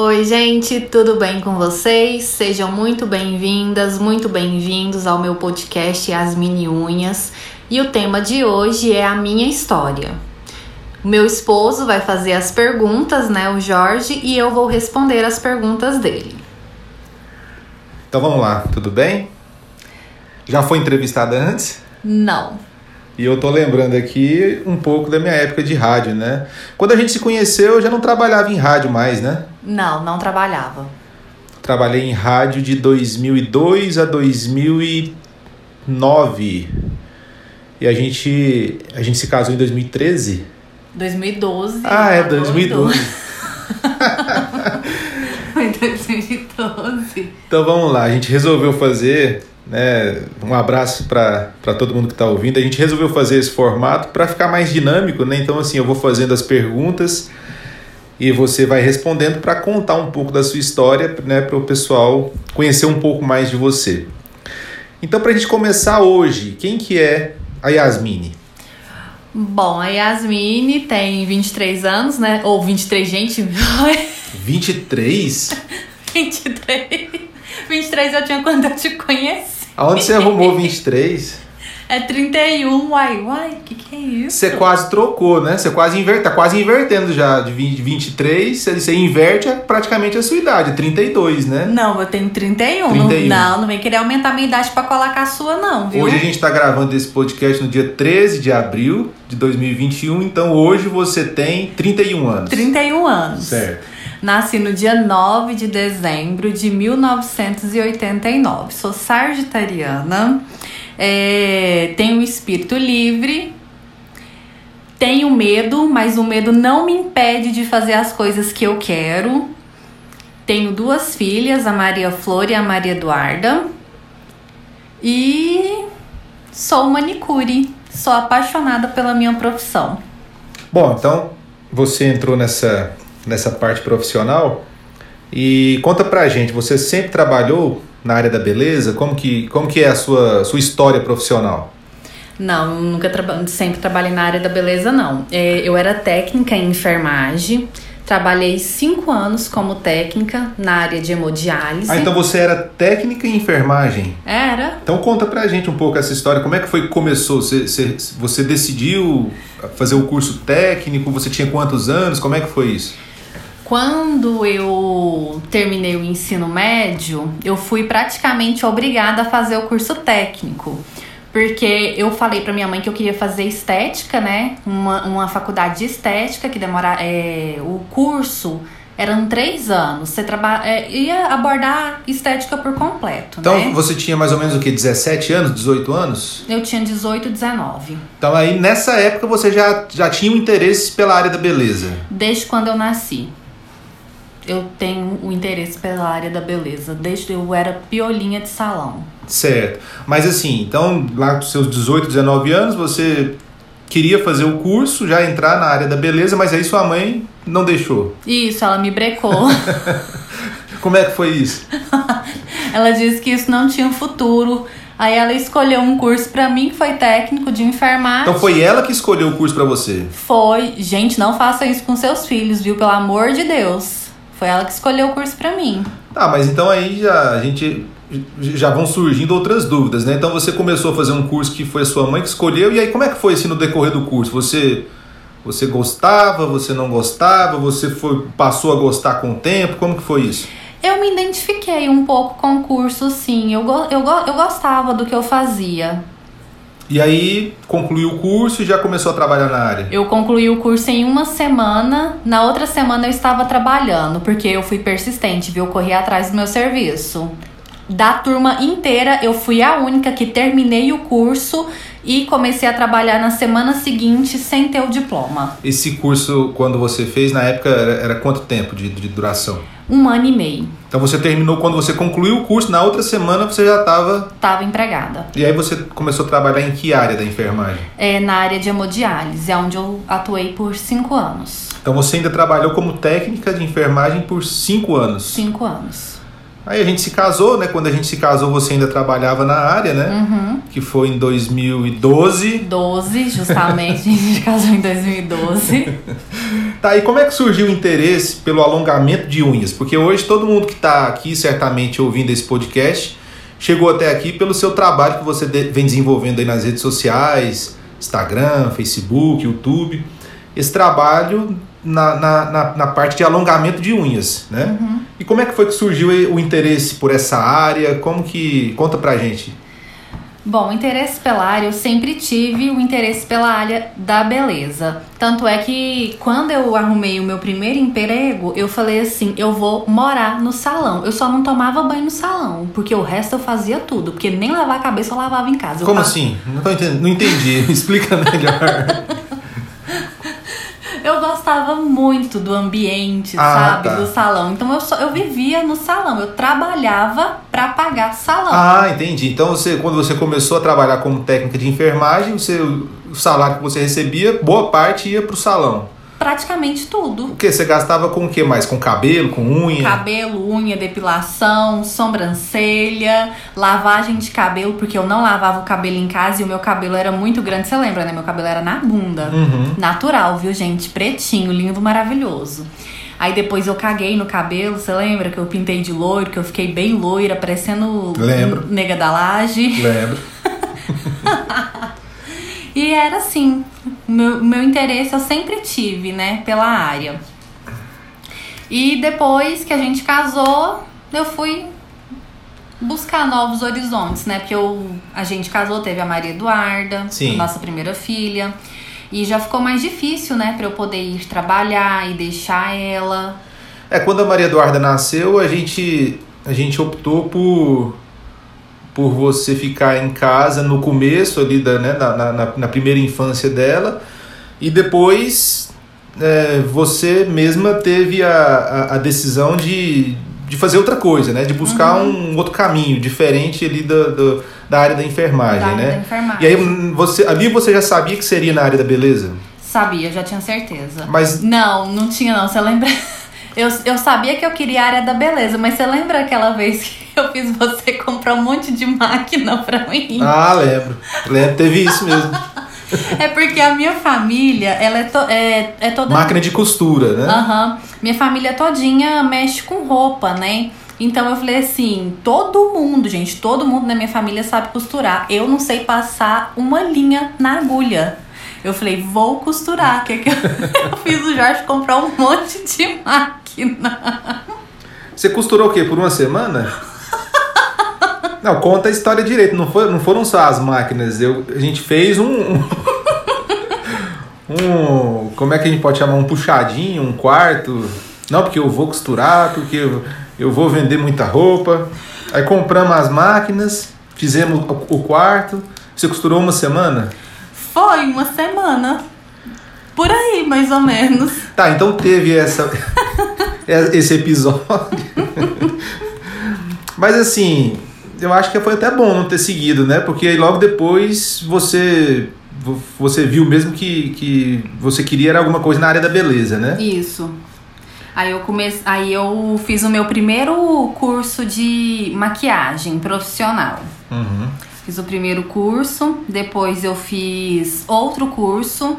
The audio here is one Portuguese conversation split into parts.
Oi, gente, tudo bem com vocês? Sejam muito bem-vindas, muito bem-vindos ao meu podcast As Mini Unhas. E o tema de hoje é a minha história. O meu esposo vai fazer as perguntas, né, o Jorge, e eu vou responder as perguntas dele. Então vamos lá, tudo bem? Já foi entrevistada antes? Não. E eu tô lembrando aqui um pouco da minha época de rádio, né? Quando a gente se conheceu, eu já não trabalhava em rádio mais, né? Não, não trabalhava. Trabalhei em rádio de 2002 a 2009. E a gente a gente se casou em 2013? 2012. Ah, é 2012. Foi 2012. Então vamos lá, a gente resolveu fazer né, um abraço para todo mundo que está ouvindo. A gente resolveu fazer esse formato para ficar mais dinâmico, né? Então, assim, eu vou fazendo as perguntas e você vai respondendo para contar um pouco da sua história, né, para o pessoal conhecer um pouco mais de você. Então, para a gente começar hoje, quem que é a Yasmine? Bom, a Yasmine tem 23 anos, né? Ou 23, gente. 23? 23. 23 eu tinha quando eu te conheci. Aonde você arrumou 23? É 31, uai, uai, o que, que é isso? Você quase trocou, né? Você quase inverte, tá quase invertendo já. De 20, 23, você inverte praticamente a sua idade, 32, né? Não, eu tenho 31. 31. Não, não vem querer aumentar a minha idade pra colocar a sua, não, viu? Hoje a gente tá gravando esse podcast no dia 13 de abril de 2021, então hoje você tem 31 anos. 31 anos. Certo. Nasci no dia 9 de dezembro de 1989. Sou sagitariana é, tenho um espírito livre, tenho medo, mas o medo não me impede de fazer as coisas que eu quero. Tenho duas filhas, a Maria Flor e a Maria Eduarda. E sou manicure. Sou apaixonada pela minha profissão. Bom, então você entrou nessa, nessa parte profissional e conta pra gente, você sempre trabalhou na área da beleza? Como que, como que é a sua, sua história profissional? Não, nunca tra sempre trabalhei na área da beleza, não. É, eu era técnica em enfermagem. Trabalhei cinco anos como técnica na área de hemodiálise. Ah, então você era técnica em enfermagem? Era. Então conta pra gente um pouco essa história. Como é que foi que começou? Você, você, você decidiu fazer o curso técnico? Você tinha quantos anos? Como é que foi isso? Quando eu terminei o ensino médio, eu fui praticamente obrigada a fazer o curso técnico. Porque eu falei pra minha mãe que eu queria fazer estética, né? Uma, uma faculdade de estética que demora. É, o curso eram três anos. Você traba, é, ia abordar estética por completo. Então né? você tinha mais ou menos o que? 17 anos, 18 anos? Eu tinha 18, 19. Então aí nessa época você já, já tinha um interesse pela área da beleza? Desde quando eu nasci eu tenho o interesse pela área da beleza, desde eu era piolinha de salão. Certo. Mas assim, então lá com seus 18, 19 anos, você queria fazer o curso, já entrar na área da beleza, mas aí sua mãe não deixou. Isso, ela me brecou. Como é que foi isso? ela disse que isso não tinha futuro. Aí ela escolheu um curso para mim que foi técnico de enfermagem. Então foi ela que escolheu o curso para você? Foi. Gente, não faça isso com seus filhos, viu? Pelo amor de Deus. Foi ela que escolheu o curso para mim. Tá, mas então aí já a gente já vão surgindo outras dúvidas, né? Então você começou a fazer um curso que foi a sua mãe que escolheu e aí como é que foi assim no decorrer do curso? Você você gostava, você não gostava, você foi passou a gostar com o tempo? Como que foi isso? Eu me identifiquei um pouco com o curso, sim. Eu, eu, eu gostava do que eu fazia. E aí concluiu o curso e já começou a trabalhar na área? Eu concluí o curso em uma semana. Na outra semana eu estava trabalhando, porque eu fui persistente, viu? Eu corri atrás do meu serviço. Da turma inteira, eu fui a única que terminei o curso e comecei a trabalhar na semana seguinte sem ter o diploma. Esse curso, quando você fez, na época, era, era quanto tempo de, de duração? Um ano e meio. Então você terminou quando você concluiu o curso, na outra semana você já estava. Estava empregada. E aí você começou a trabalhar em que área da enfermagem? É na área de hemodiálise, é onde eu atuei por cinco anos. Então você ainda trabalhou como técnica de enfermagem por cinco anos? Cinco anos. Aí a gente se casou, né? Quando a gente se casou, você ainda trabalhava na área, né? Uhum. Que foi em 2012. 12, justamente. a gente casou em 2012. Tá, e como é que surgiu o interesse pelo alongamento de unhas? Porque hoje todo mundo que está aqui, certamente ouvindo esse podcast, chegou até aqui pelo seu trabalho que você vem desenvolvendo aí nas redes sociais, Instagram, Facebook, YouTube. Esse trabalho na, na, na, na parte de alongamento de unhas, né? Uhum. E como é que foi que surgiu o interesse por essa área? Como que... Conta pra gente. Bom, interesse pela área, eu sempre tive o interesse pela área da beleza. Tanto é que quando eu arrumei o meu primeiro emprego, eu falei assim: eu vou morar no salão. Eu só não tomava banho no salão, porque o resto eu fazia tudo. Porque nem lavar a cabeça eu lavava em casa. Como assim? Não, entendendo, não entendi. Explica melhor. eu gostava muito do ambiente, ah, sabe? Tá. Do salão. Então eu, só, eu vivia no salão. Eu trabalhava para pagar salão. Ah, entendi. Então você, quando você começou a trabalhar como técnica de enfermagem, você, o salário que você recebia, boa parte ia pro salão praticamente tudo. O que? Você gastava com o que mais? Com cabelo, com unha? Cabelo, unha, depilação, sobrancelha, lavagem de cabelo, porque eu não lavava o cabelo em casa e o meu cabelo era muito grande. Você lembra, né? Meu cabelo era na bunda. Uhum. Natural, viu, gente? Pretinho, lindo, maravilhoso. Aí depois eu caguei no cabelo, você lembra que eu pintei de loiro, que eu fiquei bem loira, parecendo Lembro. nega da laje? Lembro. e era assim, meu, meu interesse eu sempre tive, né, pela área. E depois que a gente casou, eu fui buscar novos horizontes, né? Porque eu, a gente casou, teve a Maria Eduarda, Sim. nossa primeira filha. E já ficou mais difícil, né, para eu poder ir trabalhar e deixar ela. É, quando a Maria Eduarda nasceu, a gente a gente optou por por você ficar em casa no começo ali da, né, na, na, na primeira infância dela e depois é, você mesma teve a, a, a, decisão de, de fazer outra coisa, né? De buscar uhum. um outro caminho diferente ali do, do da área da enfermagem, da né? Área da enfermagem. E aí você, ali você já sabia que seria na área da beleza? Sabia, já tinha certeza. Mas não, não tinha não. Você lembra? Eu, eu sabia que eu queria a área da beleza, mas você lembra aquela vez que eu fiz você comprar um monte de máquina pra mim? Ah, lembro. Lembro, teve isso mesmo. é porque a minha família, ela é, to, é, é toda. Máquina de costura, né? Aham. Uhum. Minha família todinha mexe com roupa, né? Então eu falei assim: todo mundo, gente, todo mundo na minha família sabe costurar. Eu não sei passar uma linha na agulha. Eu falei, vou costurar. Que, que eu, eu fiz o Jorge comprar um monte de máquina. Você costurou o quê? Por uma semana? Não, conta a história direito. Não, foi, não foram só as máquinas. Eu, a gente fez um, um. Como é que a gente pode chamar? Um puxadinho, um quarto. Não, porque eu vou costurar, porque eu, eu vou vender muita roupa. Aí compramos as máquinas, fizemos o quarto. Você costurou uma semana? Foi uma semana. Por aí, mais ou menos. Tá, então teve essa esse episódio. Mas assim, eu acho que foi até bom não ter seguido, né? Porque aí logo depois você você viu mesmo que, que você queria era alguma coisa na área da beleza, né? Isso. Aí eu comecei, aí eu fiz o meu primeiro curso de maquiagem profissional. Uhum. Fiz o primeiro curso, depois eu fiz outro curso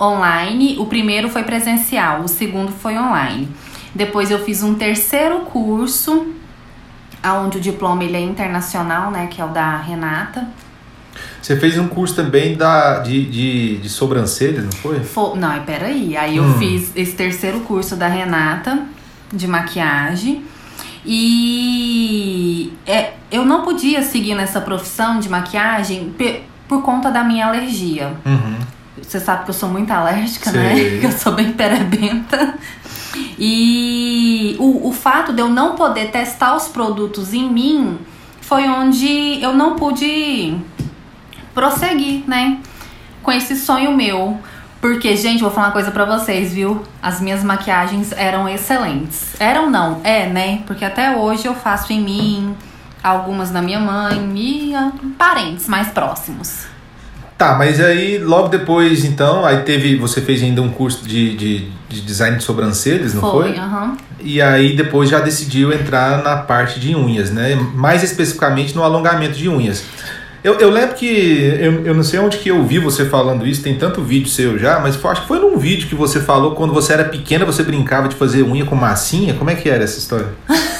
online. O primeiro foi presencial, o segundo foi online. Depois eu fiz um terceiro curso, onde o diploma ele é internacional, né? Que é o da Renata. Você fez um curso também da, de, de, de sobrancelhas, não foi? foi não, peraí. Aí eu hum. fiz esse terceiro curso da Renata, de maquiagem. E é, eu não podia seguir nessa profissão de maquiagem por conta da minha alergia. Uhum. Você sabe que eu sou muito alérgica, né? Sei. né? Que eu sou bem perebenta. E o, o fato de eu não poder testar os produtos em mim foi onde eu não pude prosseguir, né? Com esse sonho meu. Porque, gente, vou falar uma coisa pra vocês, viu? As minhas maquiagens eram excelentes. Eram não, é, né? Porque até hoje eu faço em mim, algumas na minha mãe e parentes mais próximos. Tá, mas aí logo depois, então, aí teve. Você fez ainda um curso de, de, de design de sobrancelhas, não foi? Foi, aham. Uhum. E aí depois já decidiu entrar na parte de unhas, né? Mais especificamente no alongamento de unhas. Eu, eu lembro que. Eu, eu não sei onde que eu vi você falando isso, tem tanto vídeo seu já, mas foi- acho que foi num vídeo que você falou quando você era pequena, você brincava de fazer unha com massinha. Como é que era essa história?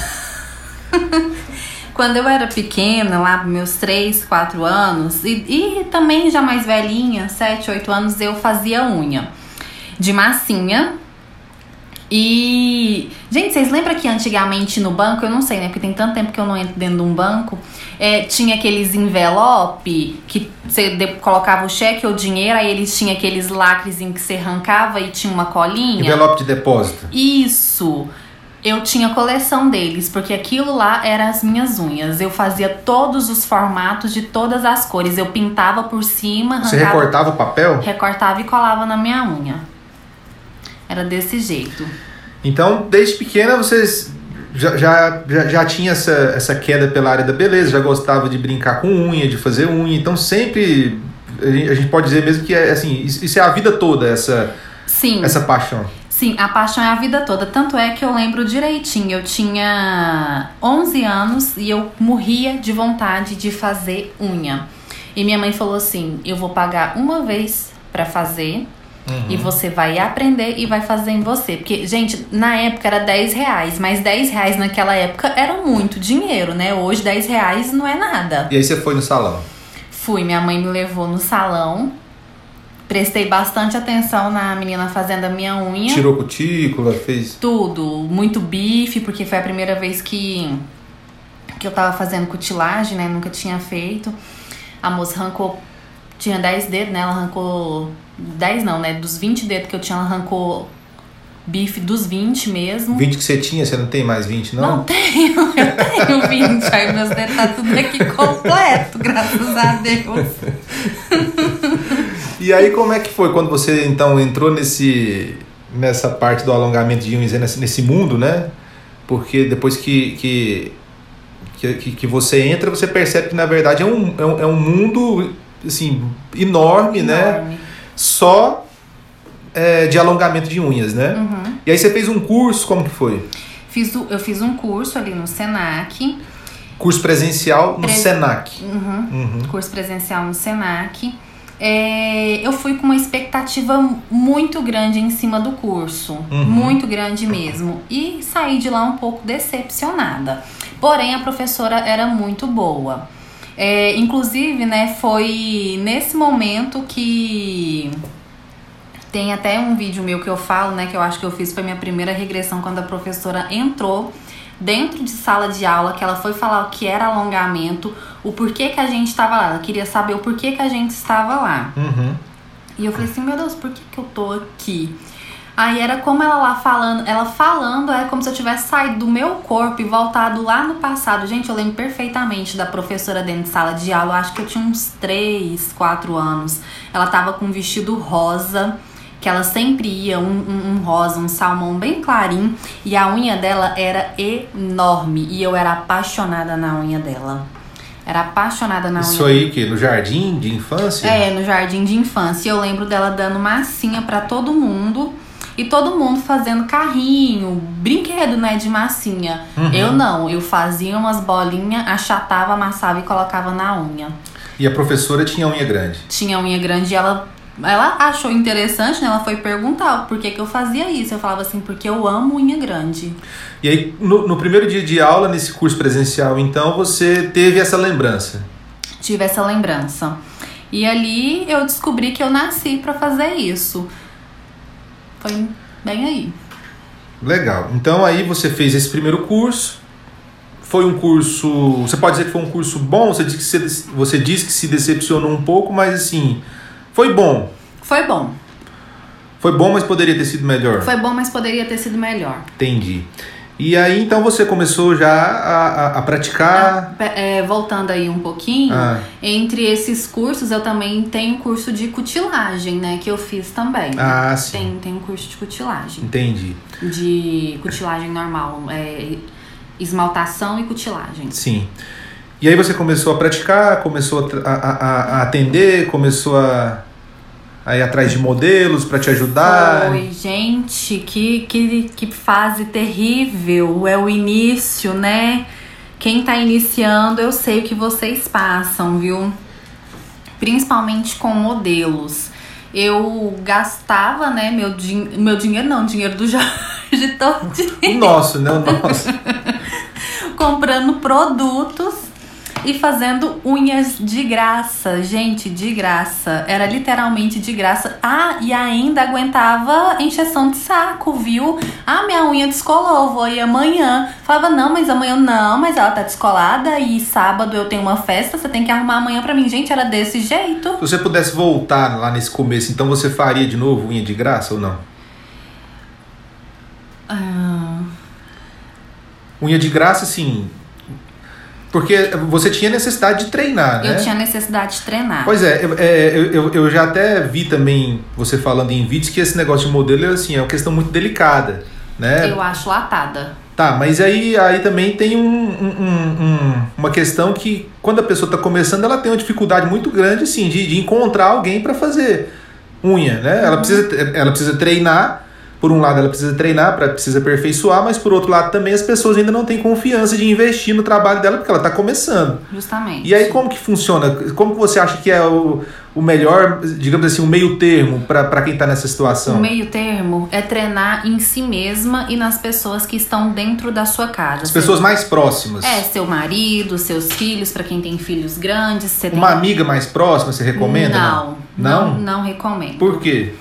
Quando eu era pequena, lá meus 3, 4 anos, e, e também já mais velhinha, 7, 8 anos, eu fazia unha de massinha. E. Gente, vocês lembram que antigamente no banco, eu não sei, né? Porque tem tanto tempo que eu não entro dentro de um banco, é, tinha aqueles envelope que você colocava o cheque ou dinheiro, aí eles tinham aqueles lacres em que você arrancava e tinha uma colinha. Envelope de depósito. Isso. Eu tinha coleção deles, porque aquilo lá eram as minhas unhas. Eu fazia todos os formatos de todas as cores. Eu pintava por cima, Você arrancava, recortava o papel? recortava e colava na minha unha. Era desse jeito. Então, desde pequena você já, já, já, tinha essa, essa queda pela área da beleza, já gostava de brincar com unha, de fazer unha. Então, sempre a gente, pode dizer mesmo que é assim, isso isso é a vida toda, essa, Sim. essa paixão. Sim, a paixão é a vida toda. Tanto é que eu lembro direitinho. Eu tinha 11 anos e eu morria de vontade de fazer unha. E minha mãe falou assim: eu vou pagar uma vez pra fazer. E você vai aprender e vai fazer em você. Porque, gente, na época era 10 reais, mas 10 reais naquela época era muito dinheiro, né? Hoje 10 reais não é nada. E aí você foi no salão. Fui, minha mãe me levou no salão. Prestei bastante atenção na menina fazendo a minha unha. Tirou cutícula, fez. Tudo, muito bife, porque foi a primeira vez que, que eu tava fazendo cutilagem, né? Nunca tinha feito. A moça arrancou, tinha 10 dedos, né? Ela arrancou 10 não, né? Dos 20 dedos que eu tinha, ela arrancou bife dos 20 mesmo. 20 que você tinha, você não tem mais 20, não? Não tenho, eu tenho 20. Aí meus dedos tá tudo aqui completo, graças a Deus. E aí como é que foi quando você então entrou nesse nessa parte do alongamento de unhas, nesse, nesse mundo, né? Porque depois que, que, que, que você entra, você percebe que na verdade é um, é um, é um mundo assim, enorme, né? Enorme. Só é, de alongamento de unhas, né? Uhum. E aí você fez um curso, como que foi? Fiz, eu fiz um curso ali no Senac. Curso presencial no Pre- Senac. Uhum. Uhum. curso presencial no Senac. É, eu fui com uma expectativa muito grande em cima do curso, Uhum. muito grande mesmo, e saí de lá um pouco decepcionada. Porém, a professora era muito boa. É, inclusive, né, foi nesse momento que tem até um vídeo meu que eu falo, né, que eu acho que eu fiz foi minha primeira regressão quando a professora entrou dentro de sala de aula, que ela foi falar o que era alongamento, o porquê que a gente estava lá. Ela queria saber o porquê que a gente estava lá. Uhum. E eu falei assim, meu Deus, por que, que eu tô aqui? Aí era como ela lá falando, ela falando, é como se eu tivesse saído do meu corpo e voltado lá no passado. Gente, eu lembro perfeitamente da professora dentro de sala de aula, acho que eu tinha uns 3, 4 anos. Ela tava com um vestido rosa, que ela sempre ia, um, um, um rosa, um salmão bem clarinho, e a unha dela era enorme, e eu era apaixonada na unha dela. Era apaixonada na unha Isso aí que no jardim de infância? é, no jardim de infância. Eu lembro dela dando massinha pra todo mundo. E todo mundo fazendo carrinho, brinquedo, né, de massinha. Uhum. Eu não, eu fazia umas bolinhas, achatava, amassava e colocava na unha. E a professora tinha unha grande. Tinha unha grande e ela, ela achou interessante, né? Ela foi perguntar por que, que eu fazia isso. Eu falava assim, porque eu amo unha grande. E aí, no, no primeiro dia de aula, nesse curso presencial, então, você teve essa lembrança. tive essa lembrança. E ali eu descobri que eu nasci pra fazer isso. Foi bem aí. Legal. Então, aí você fez esse primeiro curso. Foi um curso. Você pode dizer que foi um curso bom? Você disse que, você, você disse que se decepcionou um pouco, mas assim. Foi bom. Foi bom. Foi bom, mas poderia ter sido melhor. Foi bom, mas poderia ter sido melhor. Entendi. E aí, então, você começou já a, a, a praticar. Pe- é, voltando aí um pouquinho, Ah. entre esses cursos eu também tenho curso de cutilagem, né? Que eu fiz também. Ah, sim. Tem, tem um curso de cutilagem. Entendi. De cutilagem normal. É, esmaltação e cutilagem. Sim. E aí você começou a praticar, começou a, a, a- atender, começou a, a ir atrás de modelos para te ajudar. Oi, gente, que, que, que fase terrível. É o início, né? Quem tá iniciando, eu sei o que vocês passam, viu? principalmente com modelos. Eu gastava, né, meu, din meu dinheiro, não, dinheiro do Jorge todo. O nosso, né? O nosso. comprando produtos e fazendo unhas de graça. Gente, de graça. Era literalmente de graça. Ah, e ainda aguentava encheção de saco, viu? Ah, minha unha descolou, vou ir amanhã. Falava, não, mas amanhã não, mas ela tá descolada e sábado eu tenho uma festa, você tem que arrumar amanhã pra mim. Gente, era desse jeito. Se você pudesse voltar lá nesse começo, então você faria de novo unha de graça ou não? Ah, Unha de graça, sim. Porque você tinha necessidade de treinar, né? eu tinha necessidade de treinar. Pois é, eu, é, eu, eu- eu já até vi também você falando em vídeos que esse negócio de modelo é assim, é uma questão muito delicada, né? Eu acho latada. Tá, mas aí, aí também tem um, um- um- um- uma questão que quando a pessoa está começando, ela tem uma dificuldade muito grande assim, de, de encontrar alguém para fazer unha, né? Ela, precisa, ela precisa treinar. Por um lado, ela precisa treinar, pra, precisa aperfeiçoar, mas por outro lado também as pessoas ainda não têm confiança de investir no trabalho dela porque ela está começando. Justamente. E aí como que funciona? Como que você acha que é o, o melhor, digamos assim, o meio termo para quem está nessa situação? O meio termo é treinar em si mesma e nas pessoas que estão dentro da sua casa. As pessoas mais próximas. É, seu marido, seus filhos, pra quem tem filhos grandes. Você tem... Uma amiga mais próxima, você recomenda? Não, Não? não, não recomendo. Por quê?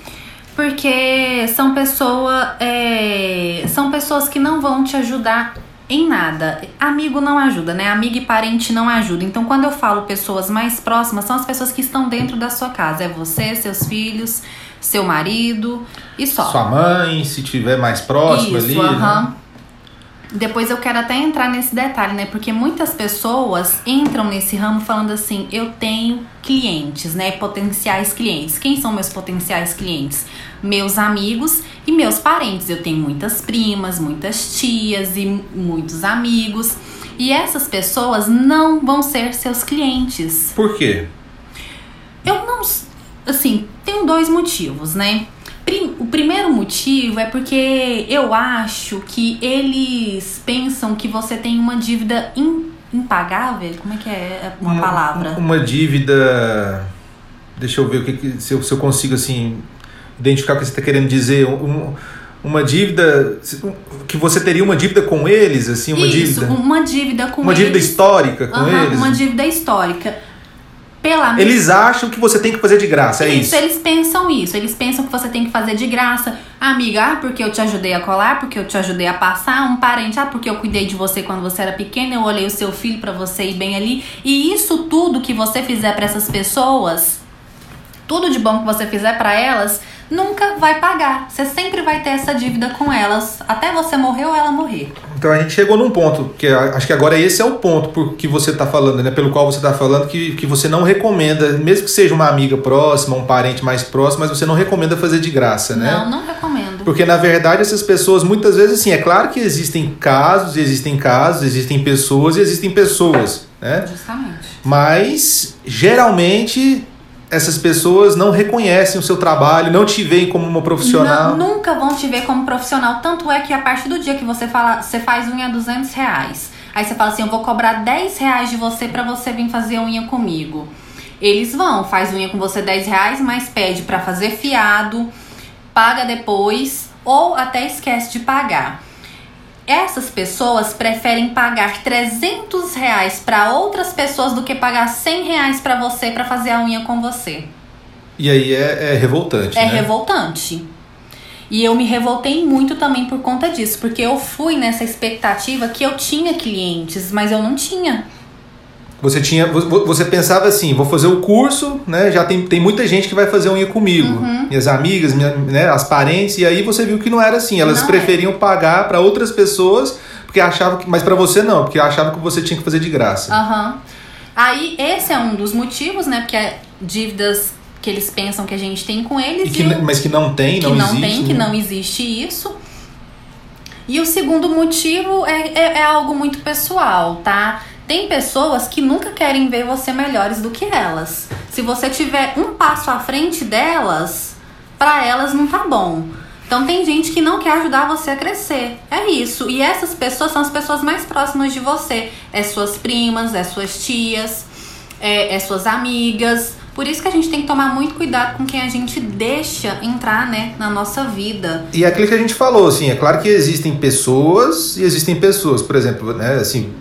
Porque são pessoa, é, são pessoas que não vão te ajudar em nada. Amigo não ajuda, né? Amigo e parente não ajuda. Então, quando eu falo pessoas mais próximas, são as pessoas que estão dentro da sua casa. É você, seus filhos, seu marido e só. Sua mãe, se tiver mais próxima Isso, ali. aham. né? Depois eu quero até entrar nesse detalhe, né? Porque muitas pessoas entram nesse ramo falando assim: eu tenho clientes, né? Potenciais clientes. Quem são meus potenciais clientes? Meus amigos e meus parentes. Eu tenho muitas primas, muitas tias e muitos amigos. E essas pessoas não vão ser seus clientes. Por quê? Eu não. Assim, tem dois motivos, né? O primeiro motivo é porque eu acho que eles pensam que você tem uma dívida im- impagável. Como é que é uma, palavra? Uma dívida. Deixa eu ver o que, se, eu, se eu consigo assim identificar o que você está querendo dizer. Um- uma dívida que você teria uma dívida com eles, assim, uma Isso, dívida. uma dívida com Uma dívida eles. histórica com Aham, eles. Uma dívida histórica. Pela Eles acham que você tem que fazer de graça, é isso. eles pensam isso. Eles pensam que você tem que fazer de graça. Amiga, ah, porque eu te ajudei a colar, porque eu te ajudei a passar. Um parente, ah, porque eu cuidei de você quando você era pequena, eu olhei o seu filho pra você ir bem ali. E isso tudo que você fizer pra essas pessoas, tudo de bom que você fizer pra elas, nunca vai pagar. Você sempre vai ter essa dívida com elas, até você morrer ou ela morrer. Então a gente chegou num ponto, que acho que agora esse é o ponto por que você está falando, né? Pelo qual você está falando, que, que você não recomenda, mesmo que seja uma amiga próxima, um parente mais próximo, mas você não recomenda fazer de graça, né? Não, não recomendo. Porque na verdade essas pessoas muitas vezes assim, é claro que existem casos, existem casos, existem pessoas e existem pessoas, né? Justamente. Mas geralmente essas pessoas não reconhecem o seu trabalho, não te veem como uma profissional. Não, nunca vão te ver como profissional. Tanto é que a partir do dia que você fala, você faz unha a 200 reais. Aí você fala assim, eu vou cobrar 10 reais de você pra você vir fazer unha comigo. Eles vão, faz unha com você 10 reais, mas pede pra fazer fiado, paga depois ou até esquece de pagar. Essas pessoas preferem pagar 300 reais pra outras pessoas do que pagar 100 reais pra você pra fazer a unha com você. E aí é, é revoltante, É né? revoltante. E eu me revoltei muito também por conta disso, porque eu fui nessa expectativa que eu tinha clientes, mas eu não tinha. Você tinha, vo- você pensava assim, vou fazer o curso, né? Já tem, tem muita gente que vai fazer unha comigo, Uhum. minhas amigas, minha, né, as parentes, e aí você viu que não era assim. Elas Não é. preferiam pagar para outras pessoas porque achavam que, mas para você não, porque achavam que você tinha que fazer de graça. Aham. Aí esse é um dos motivos, né? Porque é dívidas que eles pensam que a gente tem com eles que, o- mas que não tem, que não, não existe. tem, que né? não existe isso. E o segundo motivo é, é, é algo muito pessoal, tá? Tem pessoas que nunca querem ver você melhores do que elas. Se você tiver um passo à frente delas, pra elas não tá bom. Então tem gente que não quer ajudar você a crescer. É isso. E essas pessoas são as pessoas mais próximas de você. É suas primas, é suas tias. é, é suas amigas. Por isso que a gente tem que tomar muito cuidado com quem a gente deixa entrar, né, na nossa vida. E é aquilo que a gente falou, assim, é claro que existem pessoas e existem pessoas, por exemplo, né, assim,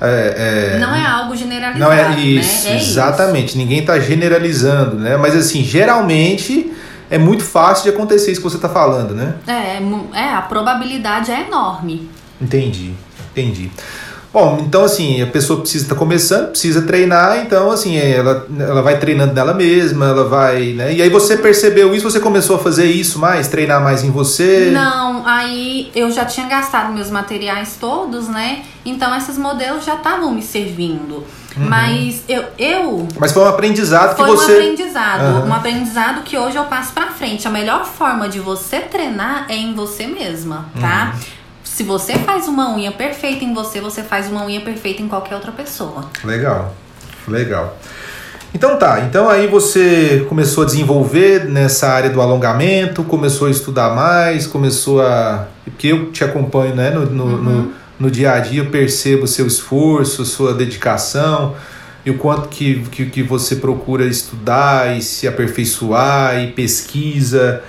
é, é, não é algo generalizado. Não é isso, né? é exatamente. Isso. Ninguém está generalizando, né? Mas assim, geralmente é muito fácil de acontecer isso que você está falando, né? É, é, a probabilidade é enorme. Entendi, entendi. Bom, então assim, a pessoa precisa estar tá começando, precisa treinar, então assim, ela, ela vai treinando nela mesma, ela vai, né? E aí você percebeu isso, você começou a fazer isso mais, treinar mais em você? Não, aí eu já tinha gastado meus materiais todos, né? Então esses modelos já estavam me servindo. Uhum. Mas eu, eu. Mas foi um aprendizado foi que você. Foi um aprendizado. Uhum. Um aprendizado que hoje eu passo pra frente. A melhor forma de você treinar é em você mesma, tá? Uhum. Se você faz uma unha perfeita em você, você faz uma unha perfeita em qualquer outra pessoa. Legal, legal. Então tá, então aí você começou a desenvolver nessa área do alongamento, começou a estudar mais, começou a. Porque eu te acompanho né, no, no, uhum. no, no dia a dia, eu percebo o seu esforço, sua dedicação e o quanto que, que, que você procura estudar e se aperfeiçoar e pesquisa.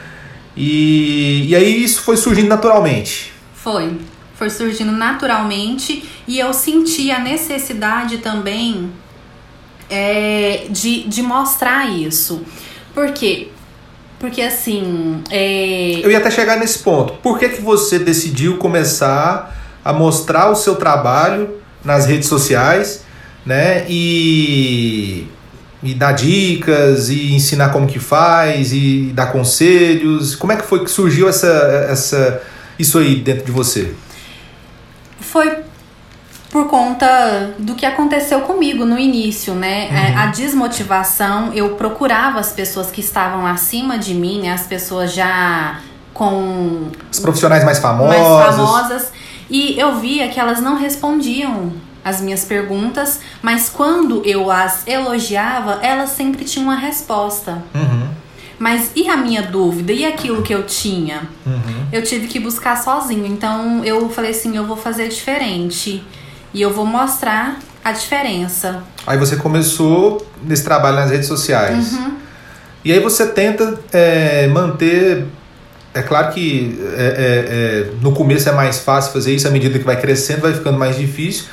E, e aí isso foi surgindo naturalmente. Foi. Foi surgindo naturalmente e eu senti a necessidade também é, de, de mostrar isso. Por quê? Porque assim. É... Eu ia até chegar nesse ponto. Por que, que você decidiu começar a mostrar o seu trabalho nas redes sociais, né? E, e dar dicas, e ensinar como que faz, e dar conselhos. Como é que foi que surgiu essa, essa isso aí dentro de você? Foi por conta do que aconteceu comigo no início, né? É, uhum. A desmotivação, eu procurava as pessoas que estavam acima de mim, né? As pessoas já com. Os profissionais mais famosos. Mais famosas. E eu via que elas não respondiam as minhas perguntas, mas quando eu as elogiava, elas sempre tinham uma resposta. Uhum. Mas e a minha dúvida? E aquilo que eu tinha? Uhum. Eu tive que buscar sozinho. Então eu falei assim: eu vou fazer diferente. E eu vou mostrar a diferença. Aí você começou nesse trabalho nas redes sociais. Uhum. E aí você tenta é, manter. É claro que é, é, é, no começo é mais fácil fazer isso, à medida que vai crescendo, vai ficando mais difícil.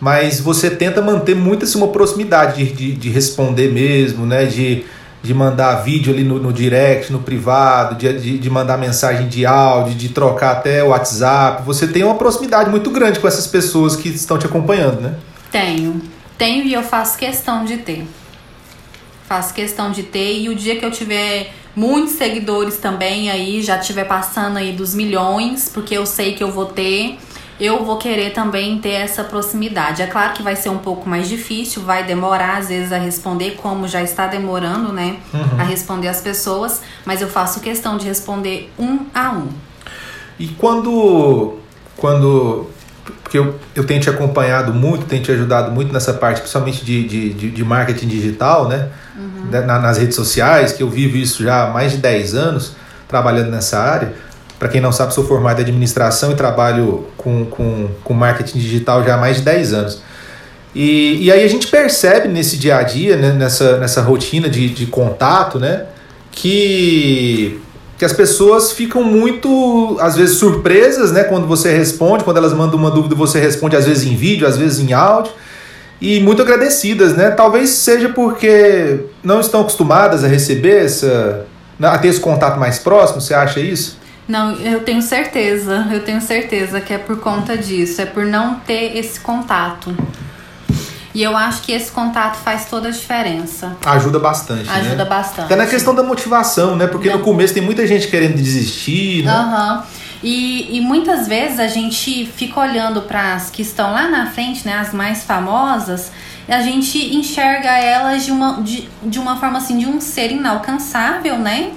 Mas você tenta manter muito assim, uma proximidade de, de, de responder mesmo, né? De, de mandar vídeo ali no, no direct, no privado, de, de, de, mandar mensagem de áudio, de trocar até o WhatsApp. Você tem uma proximidade muito grande com essas pessoas que estão te acompanhando, né? Tenho. Tenho e eu faço questão de ter. Faço questão de ter. E o dia que eu tiver muitos seguidores também aí, já tiver passando aí dos milhões, porque eu sei que eu vou ter eu vou querer também ter essa proximidade. É claro que vai ser um pouco mais difícil, vai demorar às vezes a responder, como já está demorando, né? Uhum. A responder as pessoas, mas eu faço questão de responder um a um. E quando. quando porque eu, eu tenho te acompanhado muito, tenho te ajudado muito nessa parte, principalmente de, de, de, marketing digital, né? Uhum. Na, nas redes sociais, que eu vivo isso já há mais de 10 anos, trabalhando nessa área. Para quem não sabe, sou formado em administração e trabalho com, com, com marketing digital já há mais de 10 anos. E, e aí a gente percebe nesse dia a dia, né, nessa, nessa rotina de, de contato, né, que, que as pessoas ficam muito, às vezes, surpresas né, quando você responde, quando elas mandam uma dúvida, você responde, às vezes em vídeo, às vezes em áudio. E muito agradecidas, né? Talvez seja porque não estão acostumadas a receber essa. a ter esse contato mais próximo, você acha isso? Não, eu tenho certeza, eu tenho certeza que é por conta disso, é por não ter esse contato. E eu acho que esse contato faz toda a diferença. Ajuda bastante. Né? Ajuda né? bastante. Até na questão da motivação, né? Porque no começo tem muita gente querendo desistir, né? Uhum. E, e muitas vezes a gente fica olhando para as que estão lá na frente, né? As mais famosas, e a gente enxerga elas de uma, de, de uma forma assim, de um ser inalcançável, né?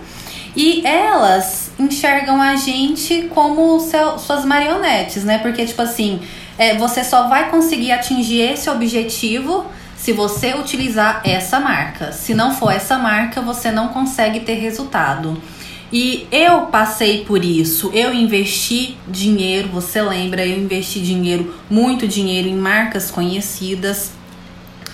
E elas enxergam a gente como seu, suas marionetes, né? Porque, tipo assim, é, você só vai conseguir atingir esse objetivo se você utilizar essa marca. Se não for essa marca, você não consegue ter resultado. E eu passei por isso. Eu investi dinheiro, você lembra? Eu investi dinheiro, muito dinheiro em marcas conhecidas.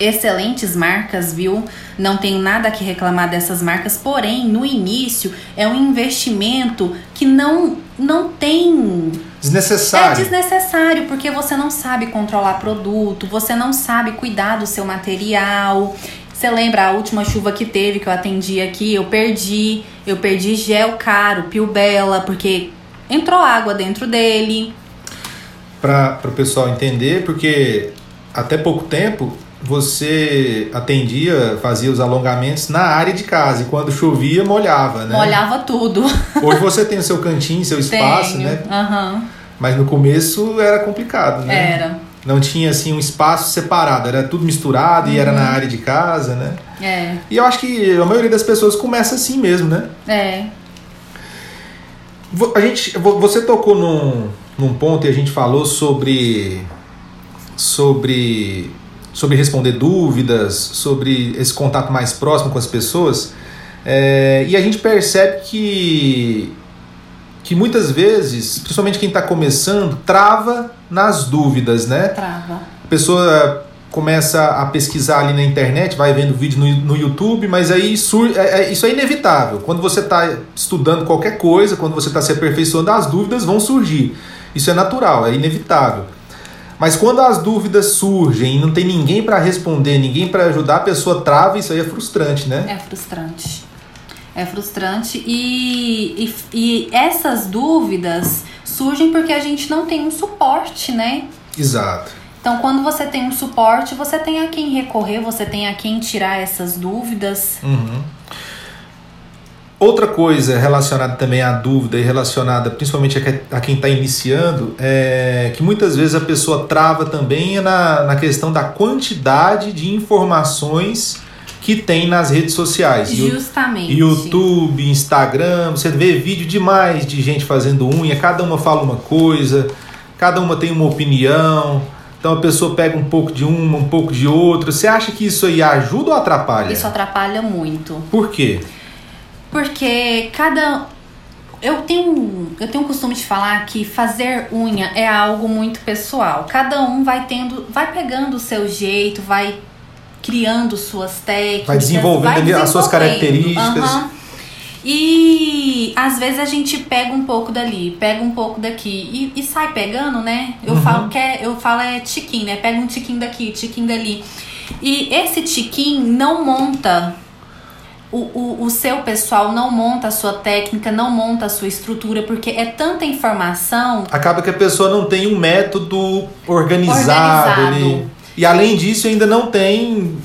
Excelentes marcas, viu? Não tenho nada que reclamar dessas marcas, porém, no início é um investimento que não não tem desnecessário. É desnecessário porque você não sabe controlar produto, você não sabe cuidar do seu material. Você lembra a última chuva que teve que eu atendi aqui? Eu perdi, eu perdi gel caro, Pio Bela, porque entrou água dentro dele. Para o pessoal entender, porque até pouco tempo você atendia, fazia os alongamentos na área de casa e quando chovia molhava, né? Molhava tudo. Hoje você tem o seu cantinho, seu espaço, Tenho. né? Uhum. Mas no começo era complicado, né? Era. Não tinha assim um espaço separado, era tudo misturado uhum. e era na área de casa, né? É. E eu acho que a maioria das pessoas começa assim mesmo, né? É. A gente, você tocou num, num ponto e a gente falou sobre sobre sobre responder dúvidas, sobre esse contato mais próximo com as pessoas. É, e a gente percebe que, que muitas vezes, principalmente quem está começando, trava nas dúvidas, né? Trava. A pessoa começa a pesquisar ali na internet, vai vendo vídeo no, no YouTube, mas aí sur, é, é, isso é inevitável. Quando você está estudando qualquer coisa, quando você está se aperfeiçoando, as dúvidas vão surgir. Isso é natural, é inevitável. Mas quando as dúvidas surgem e não tem ninguém para responder, ninguém para ajudar, a pessoa trava, isso aí é frustrante, né? É frustrante. É frustrante e, e, e essas dúvidas surgem porque a gente não tem um suporte, né? Exato. Então, quando você tem um suporte, você tem a quem recorrer, você tem a quem tirar essas dúvidas. Uhum. Outra coisa relacionada também à dúvida e relacionada principalmente a quem está iniciando é que muitas vezes a pessoa trava também na, na questão da quantidade de informações que tem nas redes sociais. Justamente. YouTube, Instagram, você vê vídeo demais de gente fazendo unha, cada uma fala uma coisa, cada uma tem uma opinião. Então a pessoa pega um pouco de uma, um pouco de outra. Você acha que isso aí ajuda ou atrapalha? Isso atrapalha muito. Por quê? Porque cada eu tenho, eu tenho o costume de falar que fazer unha é algo muito pessoal. Cada um vai tendo, vai pegando o seu jeito, vai criando suas técnicas, vai desenvolvendo, vai desenvolvendo. as suas características. Uhum. E às vezes a gente pega um pouco dali, pega um pouco daqui e, e sai pegando, né? Eu uhum. falo que é, eu falo é tiquinho, né? Pega um tiquinho daqui, tiquinho dali. E esse tiquinho não monta o, o, o seu pessoal não monta a sua técnica, não monta a sua estrutura, porque é tanta informação. Acaba que a pessoa não tem um método organizado. organizado. E além disso, ainda não tem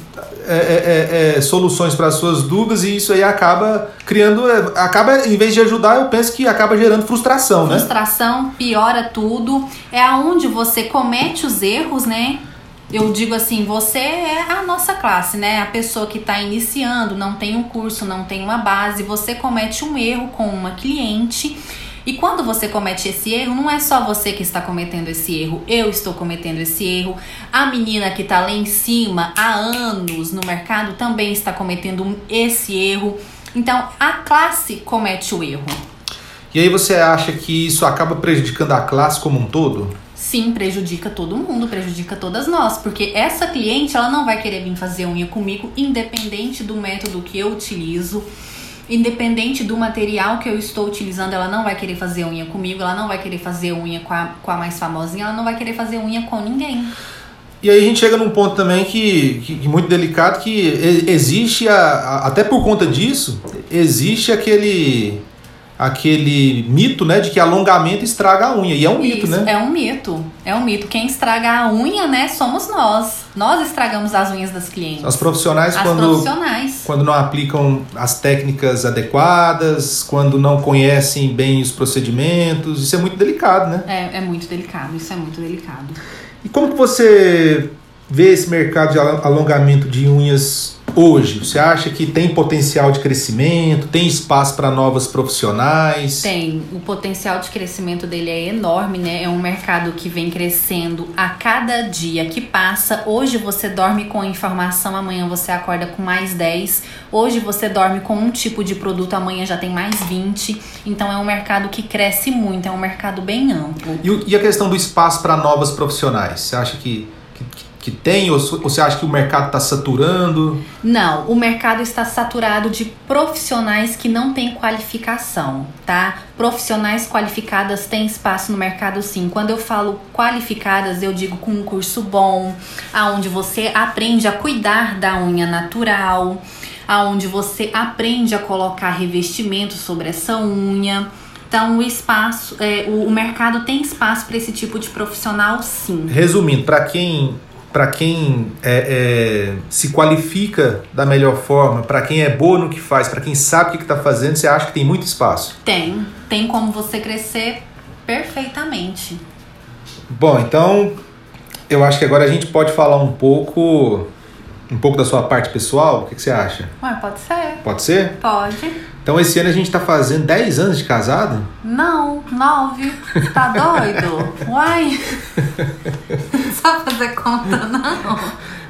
é, é, é, é soluções para as suas dúvidas e isso aí acaba criando, é, acaba em vez de ajudar, eu penso que acaba gerando frustração, frustração, né? Frustração, piora tudo. É aonde você comete os erros, né? Eu digo assim, você é a nossa classe, né? A pessoa que está iniciando, não tem um curso, não tem uma base, você comete um erro com uma cliente. E quando você comete esse erro, não é só você que está cometendo esse erro, eu estou cometendo esse erro. A menina que está lá em cima há anos no mercado também está cometendo esse erro. Então, a classe comete o erro. E aí você acha que isso acaba prejudicando a classe como um todo? Sim prejudica todo mundo, prejudica todas nós, porque essa cliente ela não vai querer vir fazer unha comigo, independente do método que eu utilizo, independente do material que eu estou utilizando, ela não vai querer fazer unha comigo, ela não vai querer fazer unha com a, com a mais famosinha, ela não vai querer fazer unha com ninguém. E aí a gente chega num ponto também que, que, que muito delicado, que existe, a, a, até por conta disso, existe aquele aquele mito, né, de que alongamento estraga a unha. E é um Isso, mito, né? É um mito. É um mito. Quem estraga a unha, né, somos nós. Nós estragamos as unhas das clientes. Os profissionais as quando profissionais. quando não aplicam as técnicas adequadas, quando não conhecem bem os procedimentos, isso é muito delicado, né? É, é muito delicado. Isso é muito delicado. E como que você vê esse mercado de alongamento de unhas hoje? Você acha que tem potencial de crescimento? Tem espaço para novas profissionais? Tem. O potencial de crescimento dele é enorme, né? É um mercado que vem crescendo a cada dia que passa. Hoje você dorme com informação, amanhã você acorda com mais 10. Hoje você dorme com um tipo de produto, amanhã já tem mais 20. Então é um mercado que cresce muito, é um mercado bem amplo. E, e a questão do espaço para novas profissionais? Você acha que que tem? Ou você acha que o mercado está saturando? Não, o mercado está saturado de profissionais que não têm qualificação, tá? Profissionais qualificadas têm espaço no mercado sim. Quando eu falo qualificadas, eu digo com um curso bom, aonde você aprende a cuidar da unha natural, aonde você aprende a colocar revestimento sobre essa unha então, o espaço, é, o, o mercado tem espaço para esse tipo de profissional, sim. Resumindo, para quem para quem é, é, se qualifica da melhor forma, para quem é boa no que faz, para quem sabe o que está fazendo, você acha que tem muito espaço? Tem, tem como você crescer perfeitamente. Bom, então eu acho que agora a gente pode falar um pouco um pouco da sua parte pessoal. O que, que você acha? Ué, pode ser. Pode ser? Pode. Então esse ano a gente tá fazendo 10 anos de casado? Não, 9. Tá doido? Uai. Não sabe fazer conta, não.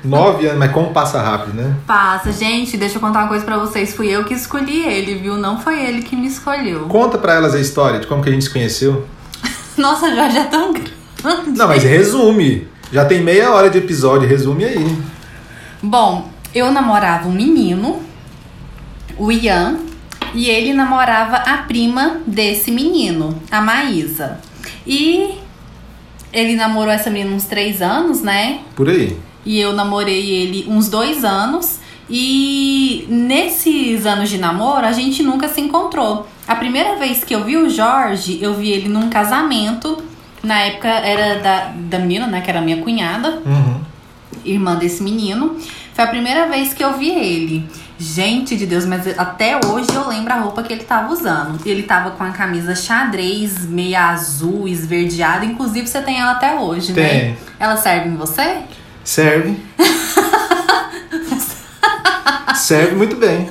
9 anos, mas como passa rápido, né? Passa. Gente, deixa eu contar uma coisa pra vocês. Fui eu que escolhi ele, viu? Não foi ele que me escolheu. Conta pra elas a história de como que a gente se conheceu. Nossa, Jorge é tão grande. Não, mas resume. Já tem meia hora de episódio, resume aí. Bom, eu namorava um menino, o Ian, e ele namorava a prima desse menino, a Maísa. E ele namorou essa menina uns três anos, né? Por aí. E eu namorei ele uns dois anos. E nesses anos de namoro, a gente nunca se encontrou. A primeira vez que eu vi o Jorge, eu vi ele num casamento. Na época era da, da menina, né? Que era minha cunhada, uhum. irmã desse menino. Foi a primeira vez que eu vi ele. Gente de Deus, mas até hoje eu lembro a roupa que ele tava usando. Ele tava com a camisa xadrez, meia azul, esverdeada. Inclusive, você tem ela até hoje, tem. né? Ela serve em você? Serve. serve muito bem.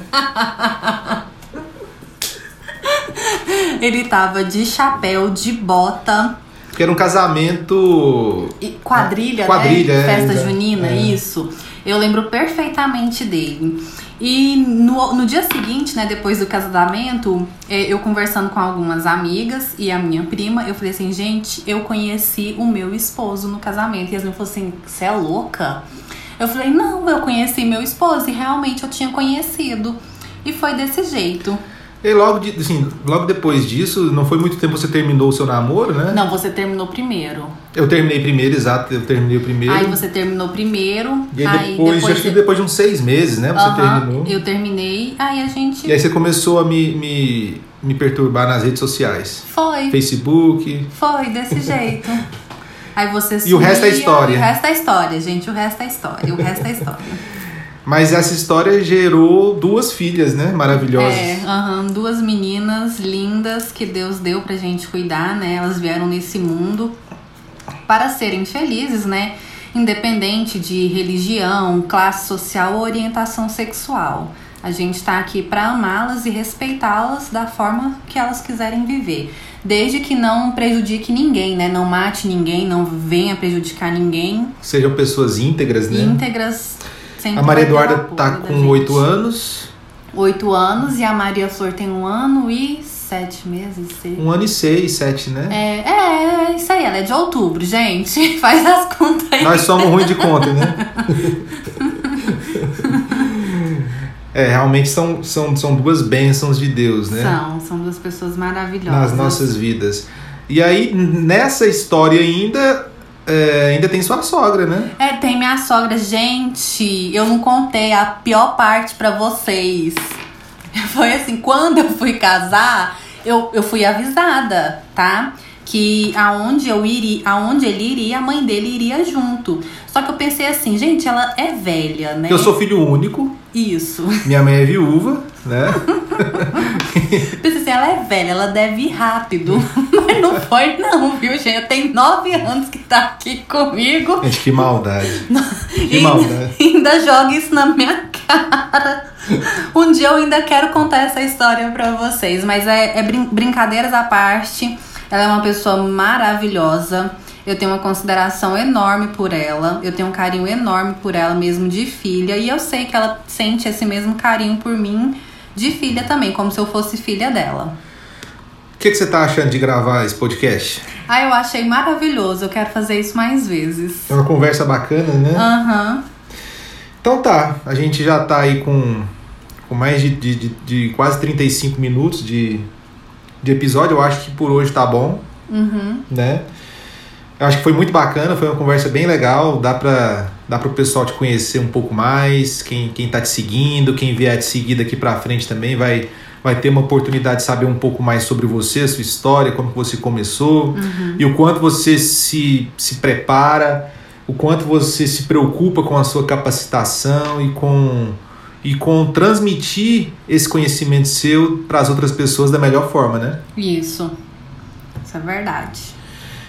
Ele tava de chapéu, de bota. Porque era um casamento. Quadrilha, quadrilha né? Festa é, junina, é. isso. Eu lembro perfeitamente dele. E no, no dia seguinte, né, depois do casamento, é, eu conversando com algumas amigas e a minha prima, eu falei assim, gente, eu conheci o meu esposo no casamento. E as meninas falaram assim, você é louca? Eu falei, não, eu conheci meu esposo e realmente eu tinha conhecido. E foi desse jeito. E logo, de, assim, logo depois disso, não foi muito tempo você terminou o seu namoro, né? Não, você terminou primeiro. Eu terminei primeiro, exato, eu terminei o primeiro. Aí você terminou primeiro. E aí, depois, depois acho que depois de uns seis meses, né? Você terminou. Eu terminei, aí a gente. E aí você começou a me, me, me perturbar nas redes sociais. Foi. Facebook. Foi, desse jeito. Aí você E o resto é história. o resto é história, gente. O resto é história. O resto é história. Mas essa história gerou duas filhas, né? Maravilhosas. É, uhum, duas meninas lindas que Deus deu pra gente cuidar, né? Elas vieram nesse mundo para serem felizes, né? Independente de religião, classe social ou orientação sexual. A gente está aqui para amá-las e respeitá-las da forma que elas quiserem viver. Desde que não prejudique ninguém, né? Não mate ninguém, não venha prejudicar ninguém. Sejam pessoas íntegras, né? Íntegras a Maria Eduarda tá com oito anos. Oito anos e a Maria Flor tem um ano e sete meses. Seis. Um ano e seis, sete, né? É, é, é isso aí, ela é de outubro, gente. Faz as contas aí. Nós somos ruins de conta, né? É, realmente são, são, são duas bênçãos de Deus, né? São, são duas pessoas maravilhosas. Nas nossas vidas. E aí, nessa história ainda, é, ainda tem sua sogra, né? É, tem minha sogra. Gente, eu não contei a pior parte para vocês. Foi assim, quando eu fui casar, eu, eu fui avisada, tá? Que aonde eu iria, aonde ele iria, a mãe dele iria junto. Só que eu pensei assim, gente, ela é velha, né? Eu sou filho único. Isso. Minha mãe é viúva, né? Pensei assim, ela é velha, ela deve ir rápido. Mas não foi não, viu, gente? Tem nove anos que tá aqui comigo. Gente, que maldade. que maldade. Ainda joga isso na minha cara. Um dia eu ainda quero contar essa história pra vocês. Mas é, é brin brincadeiras à parte. Ela é uma pessoa maravilhosa. Eu tenho uma consideração enorme por ela, eu tenho um carinho enorme por ela mesmo de filha, e eu sei que ela sente esse mesmo carinho por mim de filha também, como se eu fosse filha dela. O que, que você tá achando de gravar esse podcast? Ah, eu achei maravilhoso. Eu quero fazer isso mais vezes. É uma conversa bacana, né? Aham. Então tá, a gente já tá aí com, com mais de, de, de, de quase 35 minutos de, de episódio. Eu acho que por hoje tá bom, Uhum. né? Eu acho que foi muito bacana, foi uma conversa bem legal. Dá pra, dá pro pessoal te conhecer um pouco mais, quem, quem tá te seguindo, quem vier te seguir daqui pra frente também vai, vai ter uma oportunidade de saber um pouco mais sobre você, sua história, como que você começou e o quanto você se, se prepara, o quanto você se preocupa com a sua capacitação e com, e com transmitir esse conhecimento seu para as outras pessoas da melhor forma, né? Isso. Isso é verdade.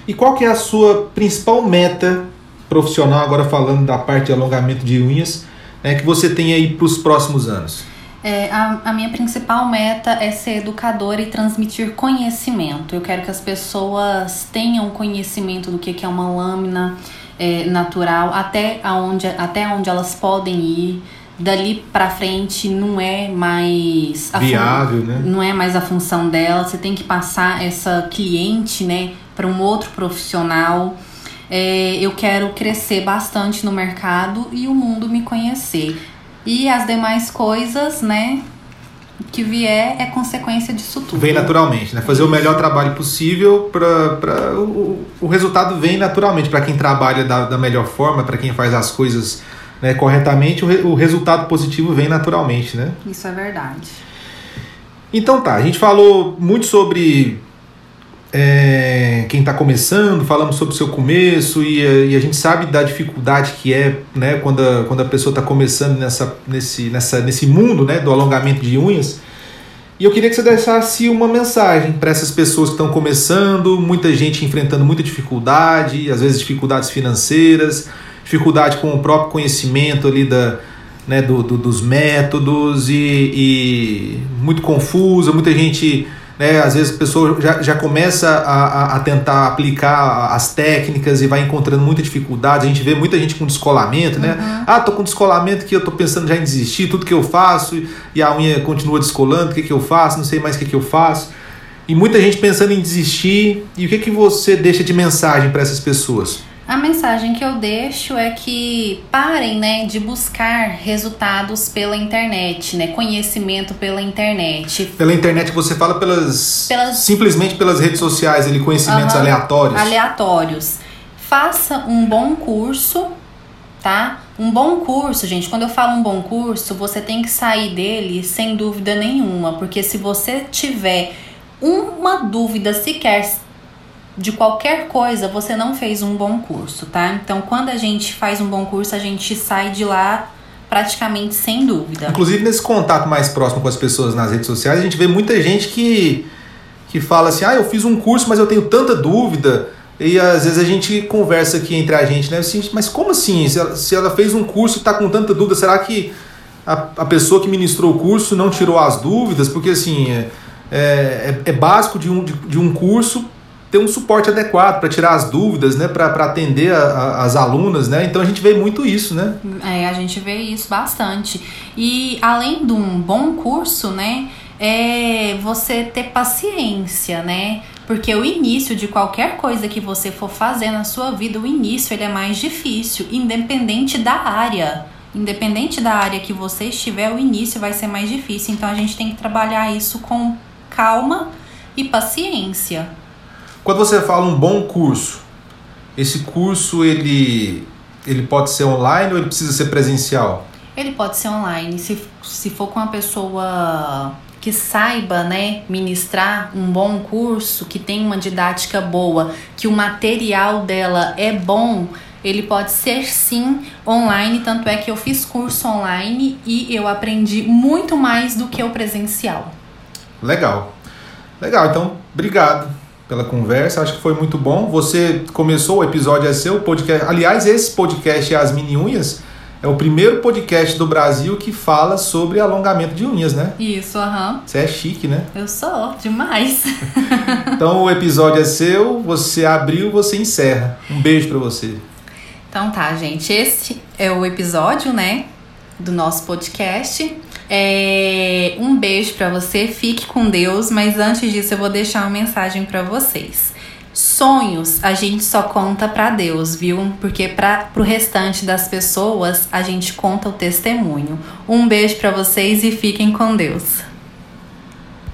E qual que é a sua principal meta profissional, agora falando da parte de alongamento de unhas, né, que você tem aí para os próximos anos? É, a, a minha principal meta é ser educadora e transmitir conhecimento. Eu quero que as pessoas tenham conhecimento do que, que é uma lâmina é, natural, até onde, até onde elas podem ir. Dali pra frente não é mais Viável, né? não é mais a função dela. Você tem que passar essa cliente, né, para um outro profissional. É, eu quero crescer bastante no mercado e o mundo me conhecer. E as demais coisas, né, que vier é consequência disso tudo. Vem naturalmente, né? Fazer o melhor trabalho possível para o, o resultado vem naturalmente para quem trabalha da, da melhor forma, para quem faz as coisas né, corretamente, o, re- o resultado positivo vem naturalmente, né? Isso é verdade. Então tá, a gente falou muito sobre é, quem está começando, falamos sobre o seu começo e, e a gente sabe da dificuldade que é né, quando, a, quando a pessoa está começando nessa, nesse, nessa, nesse mundo né, do alongamento de unhas. E eu queria que você deixasse uma mensagem para essas pessoas que estão começando, muita gente enfrentando muita dificuldade, às vezes dificuldades financeiras, dificuldade com o próprio conhecimento ali da, né, do, do- dos métodos e, e muito confusa, muita gente, né, às vezes a pessoa já, já começa a, a, tentar aplicar as técnicas e vai encontrando muita dificuldade, a gente vê muita gente com descolamento, né, ah, tô com descolamento que eu tô pensando já em desistir, tudo que eu faço e a unha continua descolando, o que que eu faço, não sei mais o que que eu faço, e muita gente pensando em desistir, e o que que você deixa de mensagem para essas pessoas? A mensagem que eu deixo é que parem, né, de buscar resultados pela internet, né, conhecimento pela internet. Pela internet você fala pelas, Pelas- simplesmente pelas redes sociais, ali conhecimentos Aham. aleatórios. aleatórios. Faça um bom curso, tá? Um bom curso, gente. Quando eu falo um bom curso, você tem que sair dele sem dúvida nenhuma, porque se você tiver uma dúvida sequer de qualquer coisa, você não fez um bom curso, tá? Então, quando a gente faz um bom curso, a gente sai de lá praticamente sem dúvida. Inclusive nesse contato mais próximo com as pessoas nas redes sociais, a gente vê muita gente que, que fala assim, ah, eu fiz um curso, mas eu tenho tanta dúvida. E às vezes a gente conversa aqui entre a gente, né? Assim, mas como assim? Se ela, se ela fez um curso e está com tanta dúvida, será que a, a pessoa que ministrou o curso não tirou as dúvidas? Porque assim, é, é, é básico de um, de, de um curso ter um suporte adequado para tirar as dúvidas, né? Para atender a- a- as alunas, né? Então a gente vê muito isso, né? É, a gente vê isso bastante. E além de um bom curso, né, é você ter paciência, né? Porque o início de qualquer coisa que você for fazer na sua vida, o início ele é mais difícil, independente da área. Independente da área que você estiver, o início vai ser mais difícil. Então a gente tem que trabalhar isso com calma e paciência. Quando você fala um bom curso, esse curso ele, ele pode ser online ou ele precisa ser presencial? Ele pode ser online, se, se for com uma pessoa que saiba, né, ministrar um bom curso, que tem uma didática boa, que o material dela é bom, ele pode ser sim online, tanto é que eu fiz curso online e eu aprendi muito mais do que o presencial. Legal. Legal, então obrigado pela conversa, acho que foi muito bom. Você começou o episódio é seu, o podcast. Aliás, esse podcast As Mini Unhas é o primeiro podcast do Brasil que fala sobre alongamento de unhas, né? Isso, aham. Você é chique, né? Eu sou demais. Então o episódio é seu, você abriu, você encerra. Um beijo pra você. Então tá, gente, esse é o episódio, né, do nosso podcast. É, um beijo para você, fique com Deus, mas antes disso eu vou deixar uma mensagem para vocês. Sonhos a gente só conta para Deus, viu? Porque para pro restante das pessoas a gente conta o testemunho. Um beijo para vocês e fiquem com Deus.